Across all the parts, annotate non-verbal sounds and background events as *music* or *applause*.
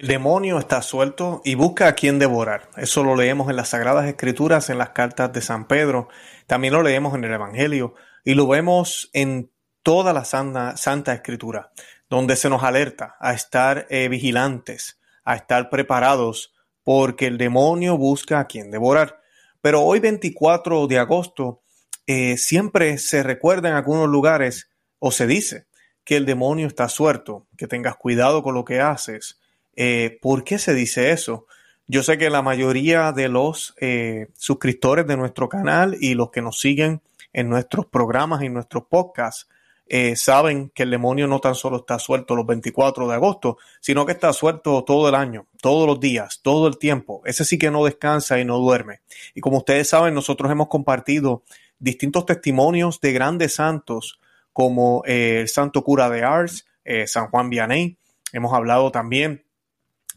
El demonio está suelto y busca a quien devorar. Eso lo leemos en las Sagradas Escrituras, en las cartas de San Pedro. También lo leemos en el Evangelio y lo vemos en toda la Santa, Santa Escritura, donde se nos alerta a estar eh, vigilantes, a estar preparados, porque el demonio busca a quien devorar. Pero hoy 24 de agosto eh, siempre se recuerda en algunos lugares o se dice que el demonio está suelto, que tengas cuidado con lo que haces, eh, ¿Por qué se dice eso? Yo sé que la mayoría de los eh, suscriptores de nuestro canal y los que nos siguen en nuestros programas y nuestros podcasts eh, saben que el demonio no tan solo está suelto los 24 de agosto, sino que está suelto todo el año, todos los días, todo el tiempo. Ese sí que no descansa y no duerme. Y como ustedes saben, nosotros hemos compartido distintos testimonios de grandes santos como el santo cura de Ars, San Juan Vianney. Hemos hablado también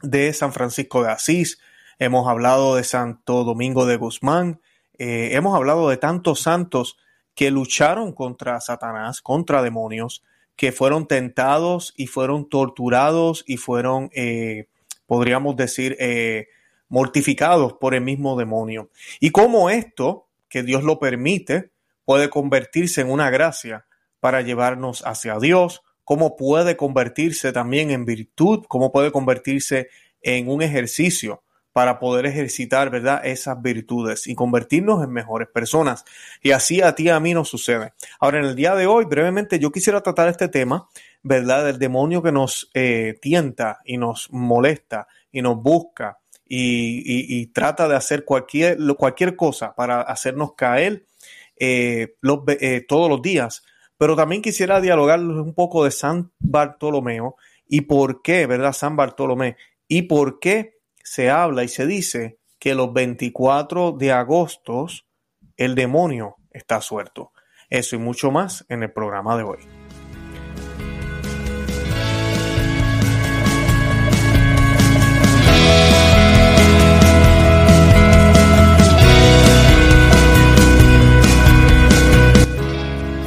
de San Francisco de Asís, hemos hablado de Santo Domingo de Guzmán, eh, hemos hablado de tantos santos que lucharon contra Satanás, contra demonios, que fueron tentados y fueron torturados y fueron, eh, podríamos decir, eh, mortificados por el mismo demonio. Y cómo esto, que Dios lo permite, puede convertirse en una gracia para llevarnos hacia Dios, cómo puede convertirse también en virtud, cómo puede convertirse en un ejercicio para poder ejercitar, ¿verdad? Esas virtudes y convertirnos en mejores personas. Y así a ti a mí nos sucede. Ahora, en el día de hoy, brevemente, yo quisiera tratar este tema, ¿verdad? Del demonio que nos eh, tienta y nos molesta y nos busca y, trata de hacer cualquier, cualquier cosa para hacernos caer eh, eh, todos los días pero también quisiera dialogar un poco de San Bartolomeo y por qué, ¿verdad? San Bartolomé y por qué se habla y se dice que los 24 de agosto el demonio está suelto. Eso y mucho más en el programa de hoy.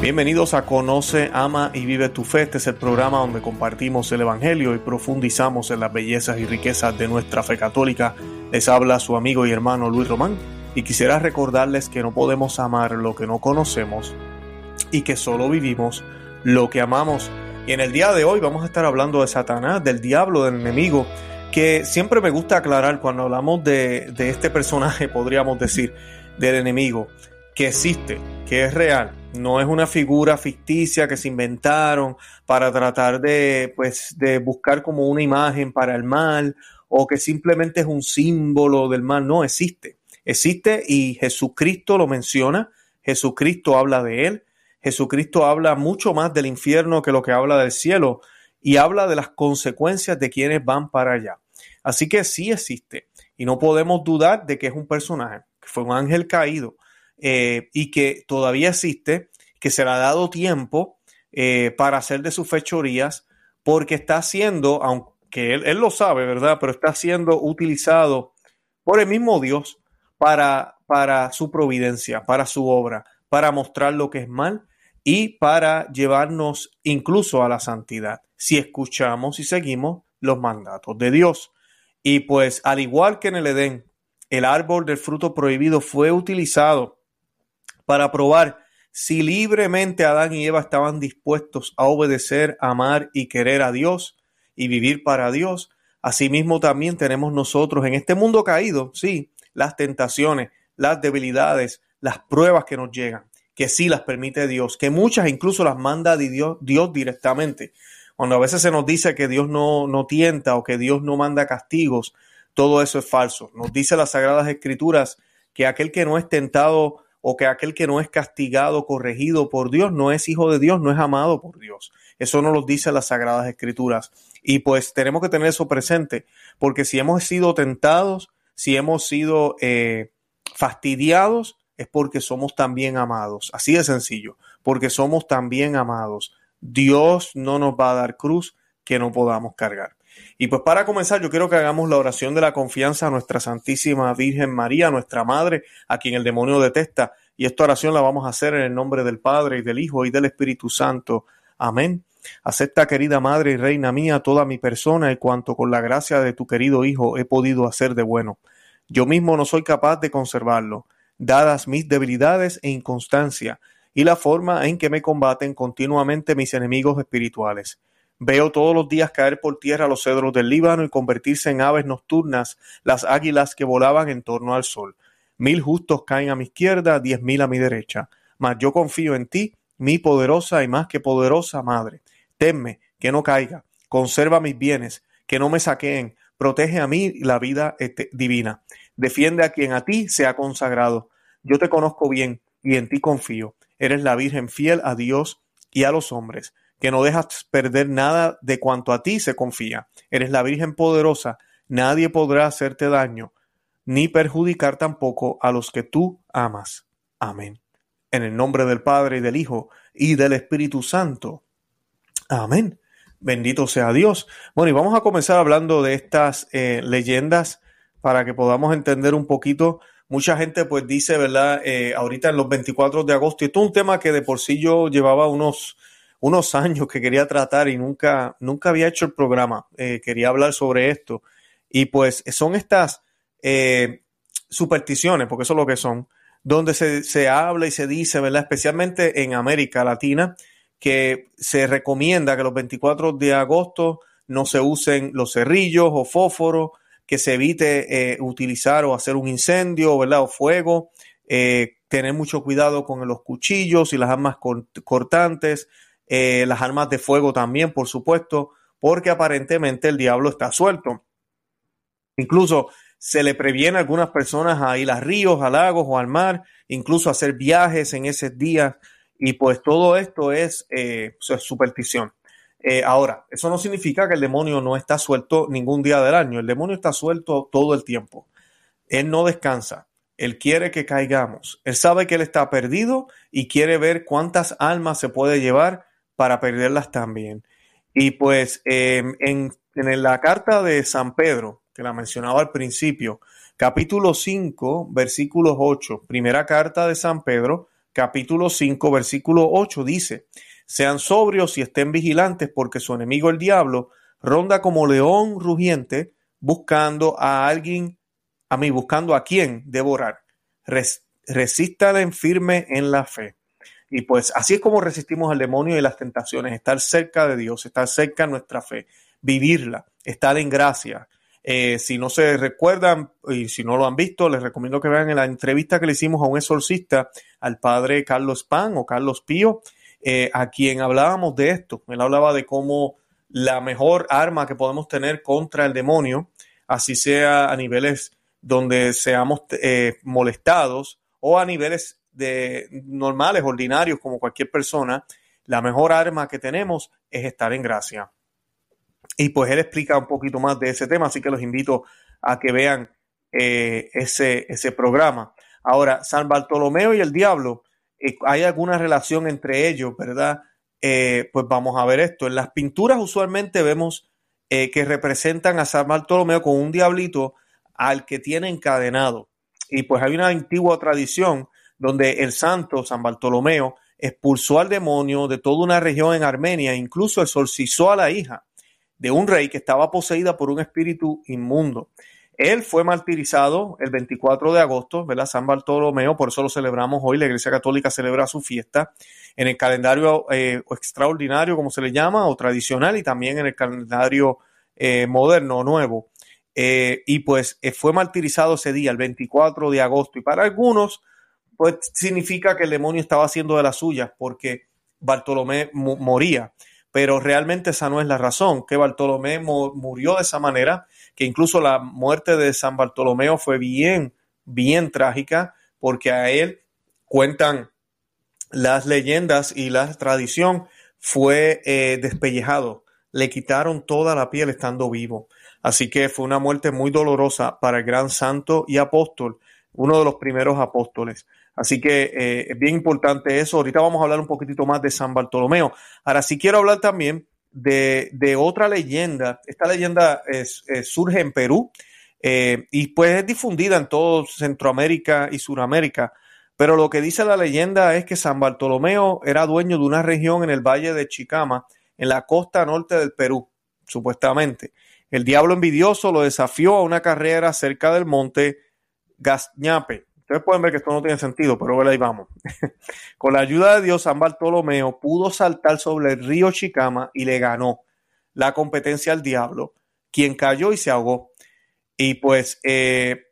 Bienvenidos a Conoce, Ama y Vive tu Fe. Este es el programa donde compartimos el Evangelio y profundizamos en las bellezas y riquezas de nuestra fe católica. Les habla su amigo y hermano Luis Román y quisiera recordarles que no podemos amar lo que no conocemos y que solo vivimos lo que amamos. Y en el día de hoy vamos a estar hablando de Satanás, del diablo, del enemigo, que siempre me gusta aclarar cuando hablamos de, de este personaje, *laughs* podríamos decir, del enemigo, que existe, que es real no es una figura ficticia que se inventaron para tratar de, pues, de buscar como una imagen para el mal o que simplemente es un símbolo del mal. No existe. Existe y Jesucristo lo menciona. Jesucristo habla de él. Jesucristo habla mucho más del infierno que lo que habla del cielo y habla de las consecuencias de quienes van para allá. Así que sí existe y no podemos dudar de que es un personaje, que fue un ángel caído, eh, y que todavía existe, que se le ha dado tiempo eh, para hacer de sus fechorías, porque está siendo, aunque él, él, lo sabe, ¿verdad? Pero está siendo utilizado por el mismo Dios para, para su providencia, para su obra, para mostrar lo que es mal y para llevarnos incluso a la santidad, si escuchamos y seguimos los mandatos de Dios. Y pues al igual que en el Edén, el árbol del fruto prohibido fue utilizado para probar si libremente Adán y Eva estaban dispuestos a obedecer, amar y querer a Dios y vivir para Dios. Asimismo también tenemos nosotros en este mundo caído, sí, las tentaciones, las debilidades, las pruebas que nos llegan, que sí las permite Dios, que muchas incluso las manda Dios, Dios directamente. Cuando a veces se nos dice que Dios no, no tienta o que Dios no manda castigos, todo eso es falso. Nos dice las Sagradas Escrituras que aquel que no es tentado o que aquel que no es castigado, corregido por Dios, no es hijo de Dios, no es amado por Dios. Eso nos lo dice las Sagradas Escrituras. Y pues tenemos que tener eso presente, porque si hemos sido tentados, si hemos sido eh, fastidiados, es porque somos también amados. Así de sencillo, porque somos también amados. Dios no nos va a dar cruz que no podamos cargar. Y pues para comenzar, yo quiero que hagamos la oración de la confianza a nuestra Santísima Virgen María, nuestra Madre, a quien el demonio detesta. Y esta oración la vamos a hacer en el nombre del Padre y del Hijo y del Espíritu Santo. Amén. Acepta, querida Madre y Reina mía, toda mi persona y cuanto con la gracia de tu querido Hijo he podido hacer de bueno. Yo mismo no soy capaz de conservarlo, dadas mis debilidades e inconstancia, y la forma en que me combaten continuamente mis enemigos espirituales. Veo todos los días caer por tierra los cedros del Líbano y convertirse en aves nocturnas las águilas que volaban en torno al sol. Mil justos caen a mi izquierda, diez mil a mi derecha. Mas yo confío en ti, mi poderosa y más que poderosa Madre. Tenme, que no caiga. Conserva mis bienes, que no me saqueen. Protege a mí la vida este, divina. Defiende a quien a ti se ha consagrado. Yo te conozco bien y en ti confío. Eres la Virgen fiel a Dios y a los hombres, que no dejas perder nada de cuanto a ti se confía. Eres la Virgen poderosa, nadie podrá hacerte daño, ni perjudicar tampoco a los que tú amas. Amén. En el nombre del Padre y del Hijo y del Espíritu Santo. Amén. Bendito sea Dios. Bueno, y vamos a comenzar hablando de estas eh, leyendas para que podamos entender un poquito mucha gente pues dice, ¿verdad? Eh, ahorita en los 24 de agosto, y esto es un tema que de por sí yo llevaba unos, unos años que quería tratar y nunca, nunca había hecho el programa, eh, quería hablar sobre esto. Y pues son estas eh, supersticiones, porque eso es lo que son, donde se, se habla y se dice, ¿verdad? Especialmente en América Latina, que se recomienda que los 24 de agosto no se usen los cerrillos o fósforos, que se evite eh, utilizar o hacer un incendio, ¿verdad? O fuego, eh, tener mucho cuidado con los cuchillos y las armas cortantes, eh, las armas de fuego también, por supuesto, porque aparentemente el diablo está suelto. Incluso se le previene a algunas personas a ir a ríos, a lagos o al mar, incluso hacer viajes en esos días. Y pues todo esto es superstición. Eh, ahora, eso no significa que el demonio no está suelto ningún día del año. El demonio está suelto todo el tiempo. Él no descansa. Él quiere que caigamos. Él sabe que él está perdido y quiere ver cuántas almas se puede llevar para perderlas también. Y pues em, en, en la carta de San Pedro, que la mencionaba al principio, capítulo 5, versículo 8, primera carta de San Pedro, capítulo 5, versículo 8 dice, sean sobrios y estén vigilantes porque su enemigo el diablo ronda como león rugiente buscando a alguien, a mí, buscando a quien devorar. Res, resístale firme en la fe. Y pues así es como resistimos al demonio y las tentaciones, estar cerca de Dios, estar cerca de nuestra fe, vivirla, estar en gracia. Eh, si no se recuerdan y si no lo han visto, les recomiendo que vean en la entrevista que le hicimos a un exorcista, al padre Carlos Pan o Carlos Pío, eh, a quien hablábamos de esto. Él hablaba de cómo la mejor arma que podemos tener contra el demonio, así sea a niveles donde seamos eh, molestados o a niveles de normales, ordinarios, como cualquier persona, la mejor arma que tenemos es estar en gracia. Y pues él explica un poquito más de ese tema, así que los invito a que vean eh, ese, ese programa. Ahora, San Bartolomeo y el diablo eh, hay alguna relación entre ellos, ¿verdad? Eh, pues vamos a ver esto. En las pinturas usualmente vemos que representan a San Bartolomeo con un diablito al que tiene encadenado. Y pues hay una antigua tradición donde el santo San Bartolomeo expulsó al demonio de toda una región en Armenia, incluso exorcizó a la hija de un rey que estaba poseída por un espíritu inmundo. Él fue martirizado el 24 de agosto, ¿verdad? San Bartolomeo, por eso lo celebramos hoy. La Iglesia Católica celebra su fiesta en el calendario eh, extraordinario, como se le llama, o tradicional, y también en el calendario eh, moderno nuevo. Eh, y pues fue martirizado ese día, el 24 de agosto. Y para algunos, pues significa que el demonio estaba haciendo de las suyas, porque Bartolomé moría. Pero realmente esa no es la razón, que Bartolomé murió de esa manera que incluso la muerte de San Bartolomeo fue bien, bien trágica, porque a él cuentan las leyendas y la tradición, fue eh, despellejado, le quitaron toda la piel estando vivo. Así que fue una muerte muy dolorosa para el gran santo y apóstol, uno de los primeros apóstoles. Así que eh, es bien importante eso. Ahorita vamos a hablar un poquitito más de San Bartolomeo. Ahora sí quiero hablar también de, otra leyenda. Esta leyenda es, surge en Perú eh, y pues es difundida en todo Centroamérica y Suramérica. Pero lo que dice la leyenda es que San Bartolomeo era dueño de una región en el valle de Chicama en la costa norte del Perú, supuestamente. El diablo envidioso lo desafió a una carrera cerca del monte Gazñape. Ustedes pueden ver que esto no tiene sentido, pero ahí vamos. *laughs* Con la ayuda de Dios, San Bartolomeo pudo saltar sobre el río Chicama y le ganó la competencia al diablo, quien cayó y se ahogó. Y pues eh,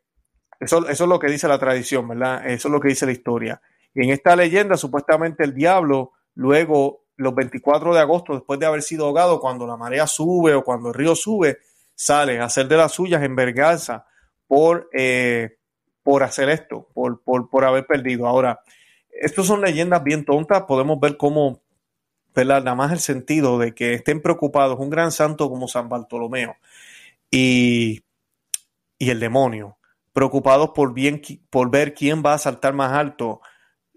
eso, eso es lo que dice la tradición, ¿verdad? Eso es lo que dice la historia. Y en esta leyenda, supuestamente el diablo, luego, los 24 de agosto, después de haber sido ahogado, cuando la marea sube o cuando el río sube, sale a hacer de las suyas en verganza por, eh, por hacer esto, por, por, por haber perdido. Ahora, estas son leyendas bien tontas, podemos ver cómo, ¿verdad? Nada más el sentido de que estén preocupados un gran santo como San Bartolomeo y, y el demonio, preocupados por, bien, por ver quién va a saltar más alto,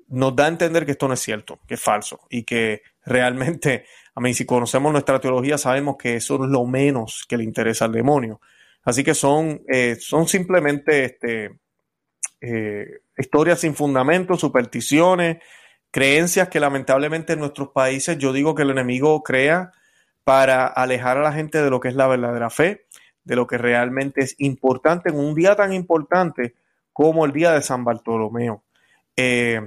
nos da a entender que esto no es cierto, que es falso y que realmente, a mí, si conocemos nuestra teología, sabemos que eso es lo menos que le interesa al demonio. Así que son, eh, son simplemente este, eh, historias sin fundamento, supersticiones, creencias que lamentablemente en nuestros países yo digo que el enemigo crea para alejar a la gente de lo que es la verdadera fe, de lo que realmente es importante en un día tan importante como el día de San Bartolomeo. Eh,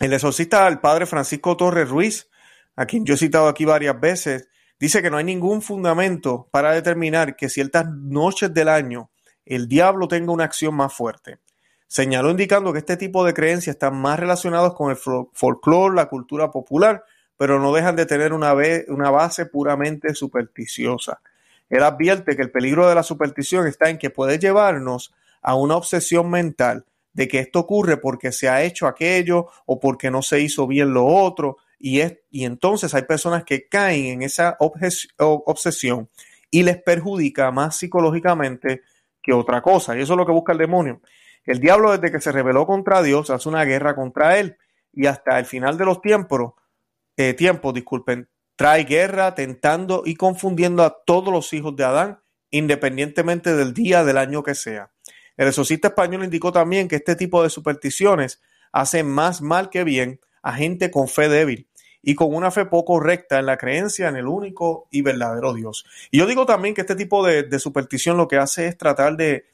el exorcista, el padre Francisco Torres Ruiz, a quien yo he citado aquí varias veces, dice que no hay ningún fundamento para determinar que ciertas noches del año el diablo tenga una acción más fuerte. Señaló indicando que este tipo de creencias están más relacionados con el folclore, la cultura popular, pero no dejan de tener una, una base puramente supersticiosa. Él advierte que el peligro de la superstición está en que puede llevarnos a una obsesión mental de que esto ocurre porque se ha hecho aquello o porque no se hizo bien lo otro. Y, es, y entonces hay personas que caen en esa obsesión y les perjudica más psicológicamente que otra cosa. Y eso es lo que busca el demonio. El diablo desde que se rebeló contra Dios hace una guerra contra él y hasta el final de los tiempos, eh, disculpen, trae guerra tentando y confundiendo a todos los hijos de Adán, independientemente del día del año que sea. El exorcista español indicó también que este tipo de supersticiones hacen más mal que bien a gente con fe débil y con una fe poco recta en la creencia en el único y verdadero Dios. Y yo digo también que este tipo de, superstición lo que hace es tratar de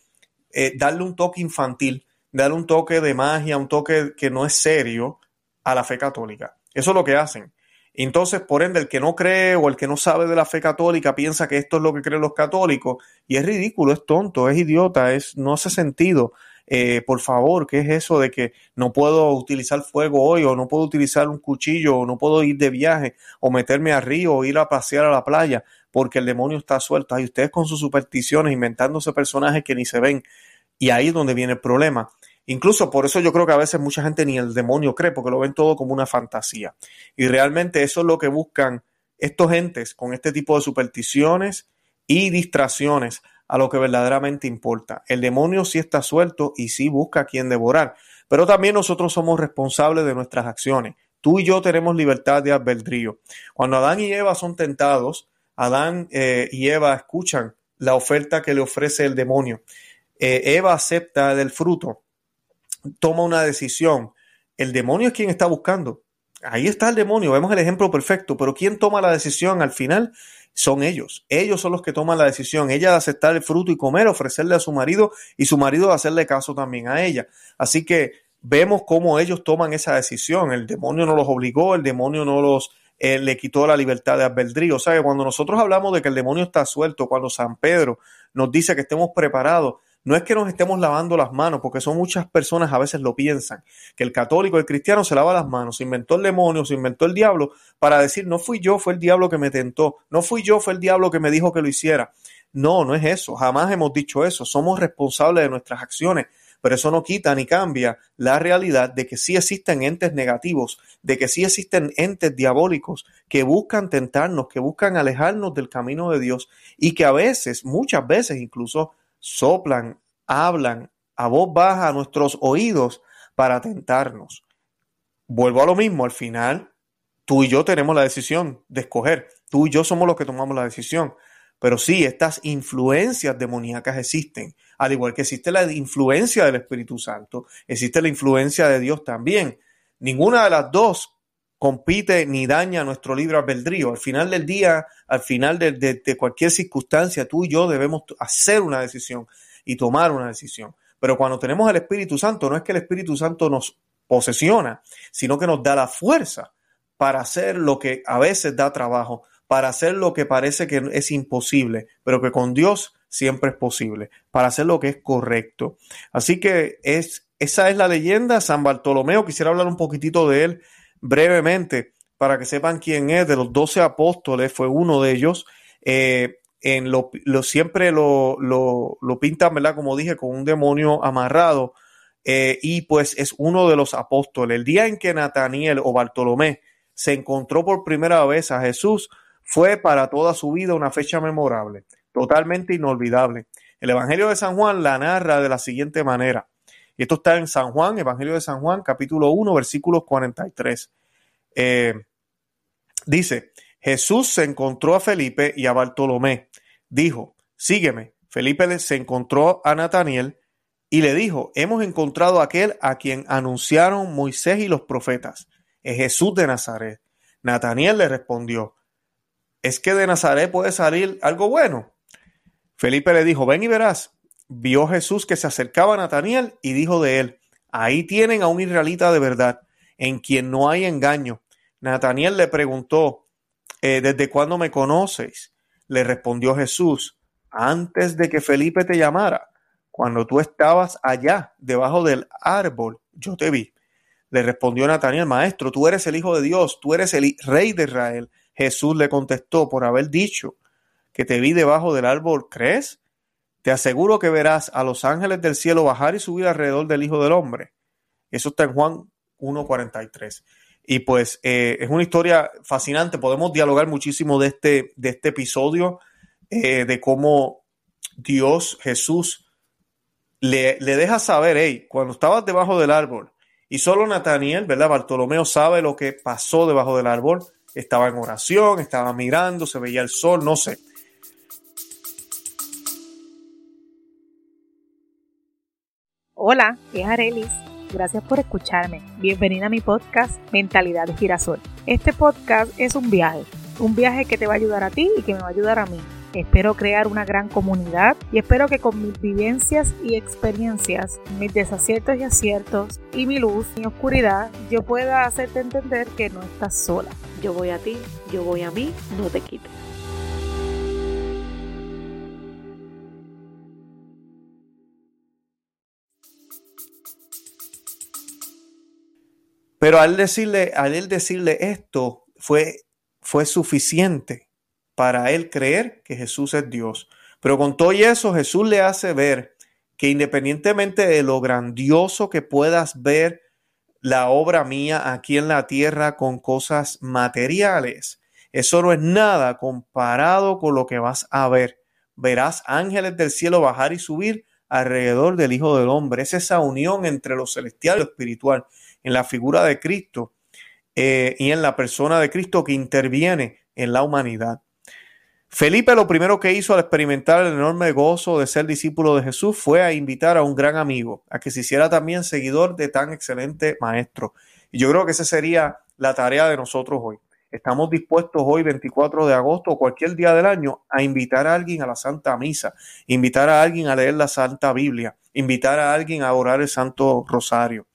eh, darle un toque infantil, darle un toque de magia, un toque que no es serio a la fe católica. Eso es lo que hacen. Entonces, por ende, el que no cree o el que no sabe de la fe católica piensa que esto es lo que creen los católicos y es ridículo, es tonto, es idiota, es, no hace sentido. Eh, por favor, ¿qué es eso de que no puedo utilizar fuego hoy o no puedo utilizar un cuchillo o no puedo ir de viaje o meterme a río o ir a pasear a la playa porque el demonio está suelto? Hay ustedes con sus supersticiones inventándose personajes que ni se ven y ahí es donde viene el problema. Incluso por eso yo creo que a veces mucha gente ni el demonio cree, porque lo ven todo como una fantasía. Y realmente eso es lo que buscan estos entes con este tipo de supersticiones y distracciones a lo que verdaderamente importa. El demonio sí está suelto y sí busca a quien devorar, pero también nosotros somos responsables de nuestras acciones. Tú y yo tenemos libertad de albedrío. Cuando Adán y Eva son tentados, Adán eh, y Eva escuchan la oferta que le ofrece el demonio. Eh, Eva acepta del fruto toma una decisión. El demonio es quien está buscando. Ahí está el demonio, vemos el ejemplo perfecto, pero ¿quién toma la decisión al final? Son ellos. Ellos son los que toman la decisión. Ella de aceptar el fruto y comer, ofrecerle a su marido y su marido de hacerle caso también a ella. Así que vemos cómo ellos toman esa decisión. El demonio no los obligó, el demonio no los eh, le quitó la libertad de albedrío. O sea que cuando nosotros hablamos de que el demonio está suelto, cuando San Pedro nos dice que estemos preparados, no es que nos estemos lavando las manos, porque son muchas personas a veces lo piensan, que el católico, el cristiano se lava las manos, se inventó el demonio, se inventó el diablo para decir, no fui yo, fue el diablo que me tentó, no fui yo, fue el diablo que me dijo que lo hiciera. No, no es eso, jamás hemos dicho eso, somos responsables de nuestras acciones, pero eso no quita ni cambia la realidad de que sí existen entes negativos, de que sí existen entes diabólicos que buscan tentarnos, que buscan alejarnos del camino de Dios y que a veces, muchas veces incluso, soplan, hablan a voz baja a nuestros oídos para tentarnos. Vuelvo a lo mismo, al final tú y yo tenemos la decisión de escoger, tú y yo somos los que tomamos la decisión. Pero sí, estas influencias demoníacas existen, al igual que existe la influencia del Espíritu Santo, existe la influencia de Dios también. Ninguna de las dos compite ni daña nuestro libre albedrío. Al final del día, al final de, de, cualquier circunstancia, tú y yo debemos hacer una decisión y tomar una decisión. Pero cuando tenemos el Espíritu Santo, no es que el Espíritu Santo nos posesiona, sino que nos da la fuerza para hacer lo que a veces da trabajo, para hacer lo que parece que es imposible, pero que con Dios siempre es posible, para hacer lo que es correcto. Así que es, esa es la leyenda. San Bartolomeo, quisiera hablar un poquitito de él brevemente para que sepan quién es, de los doce apóstoles, fue uno de ellos. Eh, en lo, siempre lo, lo, lo, pintan, ¿verdad? Como dije, con un demonio amarrado. Eh, y pues es uno de los apóstoles. El día en que Nataniel o Bartolomé se encontró por primera vez a Jesús fue para toda su vida una fecha memorable, totalmente inolvidable. El Evangelio de San Juan la narra de la siguiente manera. Y esto está en San Juan, Evangelio de San Juan, capítulo 1, versículos 43. Eh, dice, Jesús se encontró a Felipe y a Bartolomé. Dijo, sígueme. Felipe se encontró a Nataniel y le dijo, hemos encontrado a aquel a quien anunciaron Moisés y los profetas, es Jesús de Nazaret. Nataniel le respondió, ¿es que de Nazaret puede salir algo bueno? Felipe le dijo, ven y verás vio Jesús que se acercaba a Nataniel y dijo de él, ahí tienen a un israelita de verdad, en quien no hay engaño. Nataniel le preguntó, eh, ¿desde cuándo me conoces? Le respondió Jesús, antes de que Felipe te llamara, cuando tú estabas allá, debajo del árbol, yo te vi. Le respondió Nataniel, maestro, tú eres el Hijo de Dios, tú eres el Rey de Israel. Jesús le contestó, por haber dicho que te vi debajo del árbol, ¿crees? Te aseguro que verás a los ángeles del cielo bajar y subir alrededor del Hijo del Hombre. Eso está en Juan 1.43. Y pues eh, es una historia fascinante. Podemos dialogar muchísimo de este, de este episodio, eh, de cómo Dios, Jesús, le, le deja saber, hey, cuando estabas debajo del árbol, y solo Nataniel, ¿verdad? Bartolomeo sabe lo que pasó debajo del árbol. Estaba en oración, estaba mirando, se veía el sol, no sé. Hola, es Arelis. Gracias por escucharme. Bienvenida a mi podcast Mentalidad de Girasol. Este podcast es un viaje, un viaje que te va a ayudar a ti y que me va a ayudar a mí. Espero crear una gran comunidad y espero que con mis vivencias y experiencias, mis desaciertos y aciertos y mi luz y oscuridad, yo pueda hacerte entender que no estás sola. Yo voy a ti, yo voy a mí, no te quites. Pero al decirle, al él decirle esto, fue, fue suficiente para él creer que Jesús es Dios. Pero con todo eso, Jesús le hace ver que independientemente de lo grandioso que puedas ver la obra mía aquí en la tierra con cosas materiales, eso no es nada comparado con lo que vas a ver. Verás ángeles del cielo bajar y subir alrededor del Hijo del Hombre. Es esa unión entre lo celestial y lo espiritual en la figura de Cristo eh, y en la persona de Cristo que interviene en la humanidad. Felipe lo primero que hizo al experimentar el enorme gozo de ser discípulo de Jesús fue a invitar a un gran amigo a que se hiciera también seguidor de tan excelente maestro. Y yo creo que esa sería la tarea de nosotros hoy. Estamos dispuestos hoy, 24 de agosto o cualquier día del año, a invitar a alguien a la Santa Misa, invitar a alguien a leer la Santa Biblia, invitar a alguien a orar el Santo Rosario.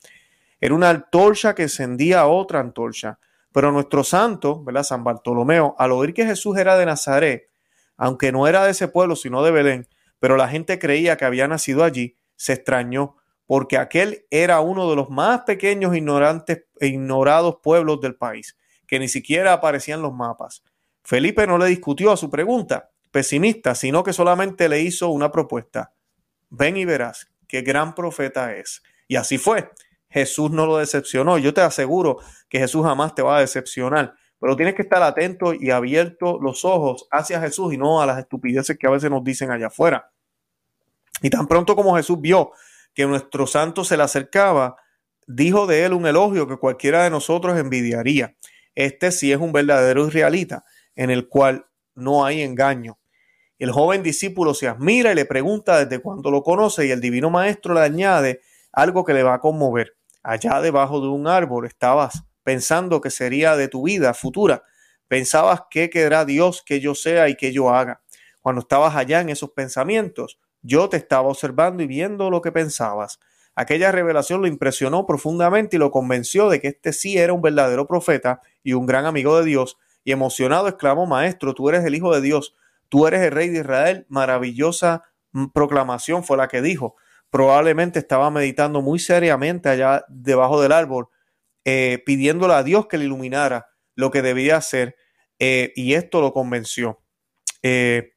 Era una antorcha que encendía otra antorcha. Pero nuestro santo, ¿verdad? San Bartolomeo, al oír que Jesús era de Nazaret, aunque no era de ese pueblo, sino de Belén, pero la gente creía que había nacido allí, se extrañó, porque aquel era uno de los más pequeños ignorantes e ignorados pueblos del país, que ni siquiera aparecían los mapas. Felipe no le discutió a su pregunta pesimista, sino que solamente le hizo una propuesta. Ven y verás qué gran profeta es. Y así fue. Jesús no lo decepcionó. Yo te aseguro que Jesús jamás te va a decepcionar. Pero tienes que estar atento y abierto los ojos hacia Jesús y no a las estupideces que a veces nos dicen allá afuera. Y tan pronto como Jesús vio que nuestro santo se le acercaba, dijo de él un elogio que cualquiera de nosotros envidiaría. Este sí es un verdadero israelita, en el cual no hay engaño. El joven discípulo se admira y le pregunta desde cuándo lo conoce y el divino maestro le añade algo que le va a conmover allá debajo de un árbol estabas pensando que sería de tu vida futura. Pensabas qué querrá Dios que yo sea y que yo haga. Cuando estabas allá en esos pensamientos, yo te estaba observando y viendo lo que pensabas. Aquella revelación lo impresionó profundamente y lo convenció de que este sí era un verdadero profeta y un gran amigo de Dios. Y emocionado exclamó, Maestro, tú eres el Hijo de Dios, tú eres el Rey de Israel. Maravillosa proclamación fue la que dijo. Probablemente estaba meditando muy seriamente allá debajo del árbol, eh, pidiéndole a Dios que le iluminara lo que debía hacer. Eh, y esto lo convenció. Eh,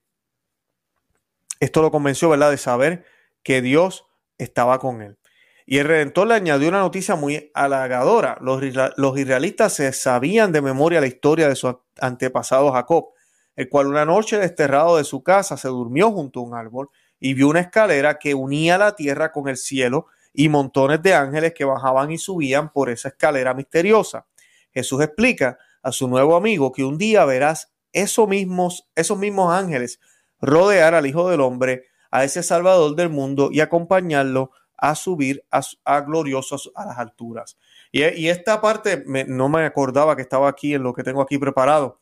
esto lo convenció, ¿verdad?, de saber que Dios estaba con él. Y el Redentor le añadió una noticia muy halagadora. Los, los israelitas se sabían de memoria la historia de su antepasado Jacob, el cual una noche desterrado de su casa se durmió junto a un árbol y vio una escalera que unía la tierra con el cielo y montones de ángeles que bajaban y subían por esa escalera misteriosa. Jesús explica a su nuevo amigo que un día verás esos mismos, esos mismos ángeles rodear al Hijo del Hombre, a ese Salvador del mundo y acompañarlo a subir a, gloriosos a las alturas. Y, esta parte no me acordaba que estaba aquí en lo que tengo aquí preparado.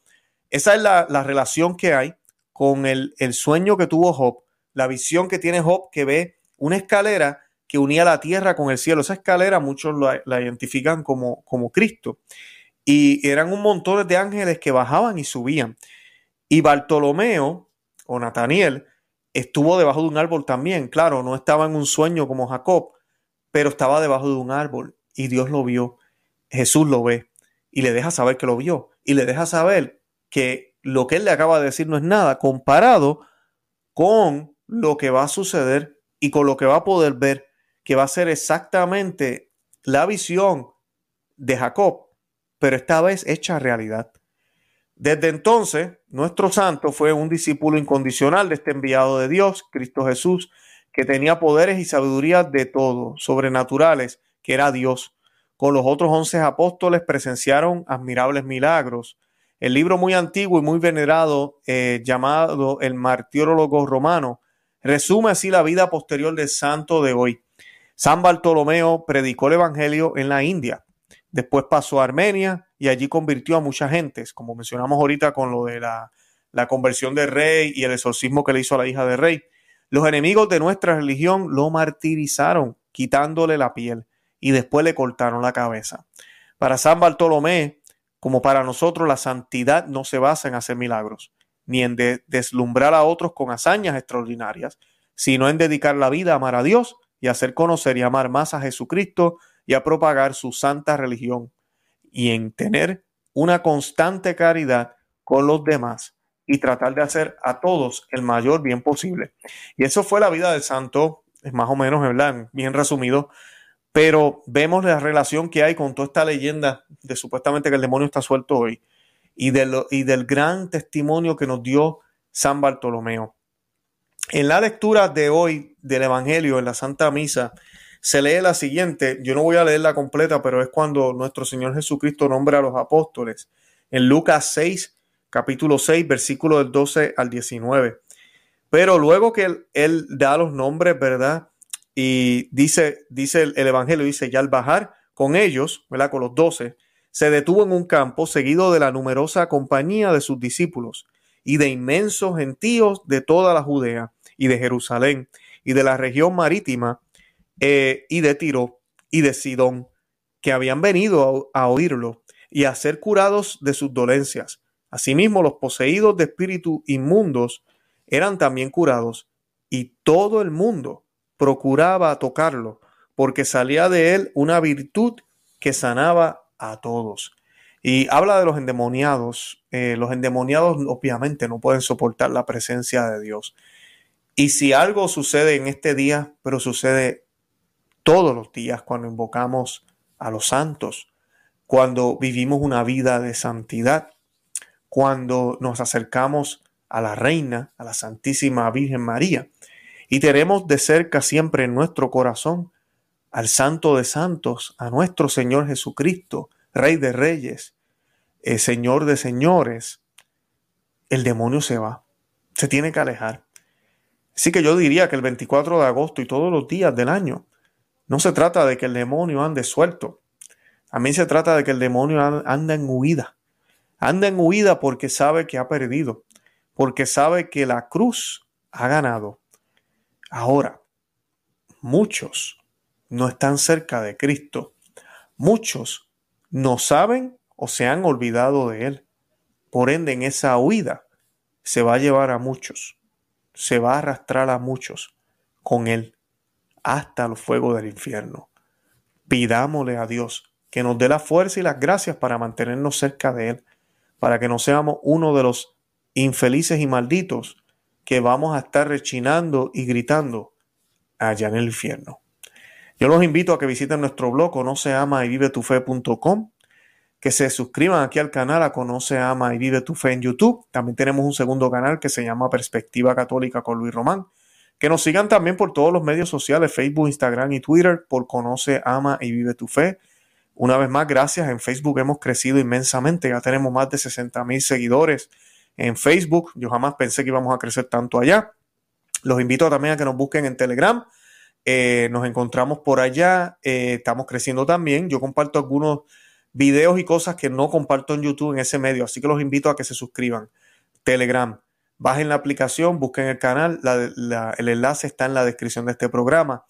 Esa es la, relación que hay con el, sueño que tuvo Job, la visión que tiene Job que ve una escalera que unía la tierra con el cielo. Esa escalera muchos la, identifican como, como Cristo. Y eran un montón de ángeles que bajaban y subían. Y Bartolomeo, o Nataniel, estuvo debajo de un árbol también. Claro, no estaba en un sueño como Jacob, pero estaba debajo de un árbol y Dios lo vio. Jesús lo ve y le deja saber que lo vio y le deja saber que lo que él le acaba de decir no es nada comparado con lo que va a suceder y con lo que va a poder ver, que va a ser exactamente la visión de Jacob, pero esta vez hecha realidad. Desde entonces, nuestro santo fue un discípulo incondicional de este enviado de Dios, Cristo Jesús, que tenía poderes y sabiduría de todo, sobrenaturales, que era Dios. Con los otros once apóstoles presenciaron admirables milagros. El libro muy antiguo y muy venerado, eh, llamado El Martirólogo Romano, resume así la vida posterior del santo de hoy. San Bartolomeo predicó el Evangelio en la India. Después pasó a Armenia y allí convirtió a muchas gentes, como mencionamos ahorita con lo de la, la conversión de rey y el exorcismo que le hizo a la hija de rey. Los enemigos de nuestra religión lo martirizaron, quitándole la piel, y después le cortaron la cabeza. Para San Bartolomé, como para nosotros, la santidad no se basa en hacer milagros, ni en deslumbrar a otros con hazañas extraordinarias, sino en dedicar la vida a amar a Dios y hacer conocer y amar más a Jesucristo y a propagar su santa religión y en tener una constante caridad con los demás y tratar de hacer a todos el mayor bien posible. Y eso fue la vida del santo, es más o menos, ¿verdad? Bien resumido, pero vemos la relación que hay con toda esta leyenda de supuestamente que el demonio está suelto hoy y, y del gran testimonio que nos dio San Bartolomeo. En la lectura de hoy del Evangelio en la Santa Misa, se lee la siguiente, yo no voy a leerla completa, pero es cuando nuestro Señor Jesucristo nombra a los apóstoles. En Lucas 6, capítulo 6, versículo del 12 al 19. Pero luego que él, da los nombres, ¿verdad? Y dice, dice el, el, Evangelio, dice, ya al bajar con ellos, ¿verdad? Con los doce, se detuvo en un campo seguido de la numerosa compañía de sus discípulos y de inmensos gentíos de toda la Judea y de Jerusalén y de la región marítima eh, y de Tiro y de Sidón, que habían venido a, oírlo y a ser curados de sus dolencias. Asimismo, los poseídos de espíritu inmundos eran también curados, y todo el mundo procuraba tocarlo, porque salía de él una virtud que sanaba a todos. Y habla de los endemoniados. Eh, los endemoniados obviamente no pueden soportar la presencia de Dios. Y si algo sucede en este día, pero sucede todos los días cuando invocamos a los santos, cuando vivimos una vida de santidad, cuando nos acercamos a la Reina, a la Santísima Virgen María, y tenemos de cerca siempre en nuestro corazón al Santo de Santos, a nuestro Señor Jesucristo, Rey de Reyes, eh, Señor de Señores, el demonio se va, se tiene que alejar. Así que yo diría que el 24 de agosto y todos los días del año no se trata de que el demonio ande suelto. También se trata de que el demonio anda en huida. Anda en huida porque sabe que ha perdido, porque sabe que la cruz ha ganado. Ahora, muchos no están cerca de Cristo. Muchos no saben o se han olvidado de Él. Por ende, en esa huida se va a llevar a muchos, se va a arrastrar a muchos con Él hasta el fuego del infierno. Pidámosle a Dios que nos dé la fuerza y las gracias para mantenernos cerca de Él, para que no seamos uno de los infelices y malditos que vamos a estar rechinando y gritando allá en el infierno. Yo los invito a que visiten nuestro blog no se ama y vive tu fe.com, que se suscriban aquí al canal a Conoce, Ama y Vive tu Fe en YouTube. También tenemos un segundo canal que se llama Perspectiva Católica con Luis Román. Que nos sigan también por todos los medios sociales, Facebook, Instagram y Twitter, por Conoce, Ama y Vive tu Fe. Una vez más, gracias. En Facebook hemos crecido inmensamente. Ya tenemos más de 60 mil seguidores en Facebook. Yo jamás pensé que íbamos a crecer tanto allá. Los invito también a que nos busquen en Telegram. Eh, nos encontramos por allá. Eh, estamos creciendo también. Yo comparto algunos videos y cosas que no comparto en YouTube en ese medio. Así que los invito a que se suscriban. Telegram. Bajen la aplicación, busquen el canal. el enlace está en la descripción de este programa.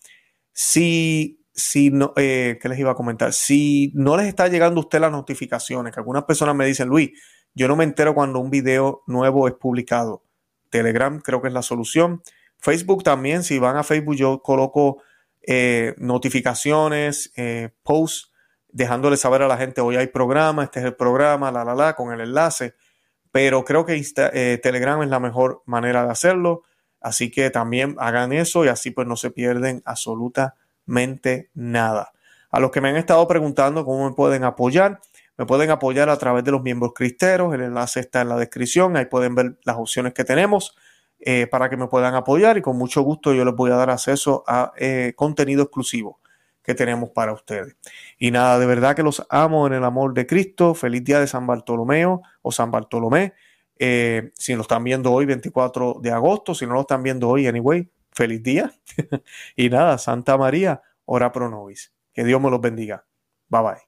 Si, si no, eh, ¿qué les iba a comentar? Si no les está llegando a usted las notificaciones, que algunas personas me dicen, Luis, yo no me entero cuando un video nuevo es publicado. Telegram creo que es la solución. Facebook también, si van a Facebook yo coloco eh, notificaciones, eh, posts, dejándole saber a la gente, hoy hay programa, este es el programa, la, la, la, con el enlace. Pero creo que eh, Telegram es la mejor manera de hacerlo. Así que también hagan eso y así pues no se pierden absolutamente nada. A los que me han estado preguntando cómo me pueden apoyar, me pueden apoyar a través de los miembros cristeros. El enlace está en la descripción. Ahí pueden ver las opciones que tenemos eh, para que me puedan apoyar y con mucho gusto yo les voy a dar acceso a eh, contenido exclusivo que tenemos para ustedes. Y nada, de verdad que los amo en el amor de Cristo. Feliz día de San Bartolomeo o San Bartolomé. Eh, si lo están viendo hoy, 24 de agosto, si no lo están viendo hoy, anyway, feliz día. *laughs* y nada, Santa María, ora pro nobis. Que Dios me los bendiga. Bye bye.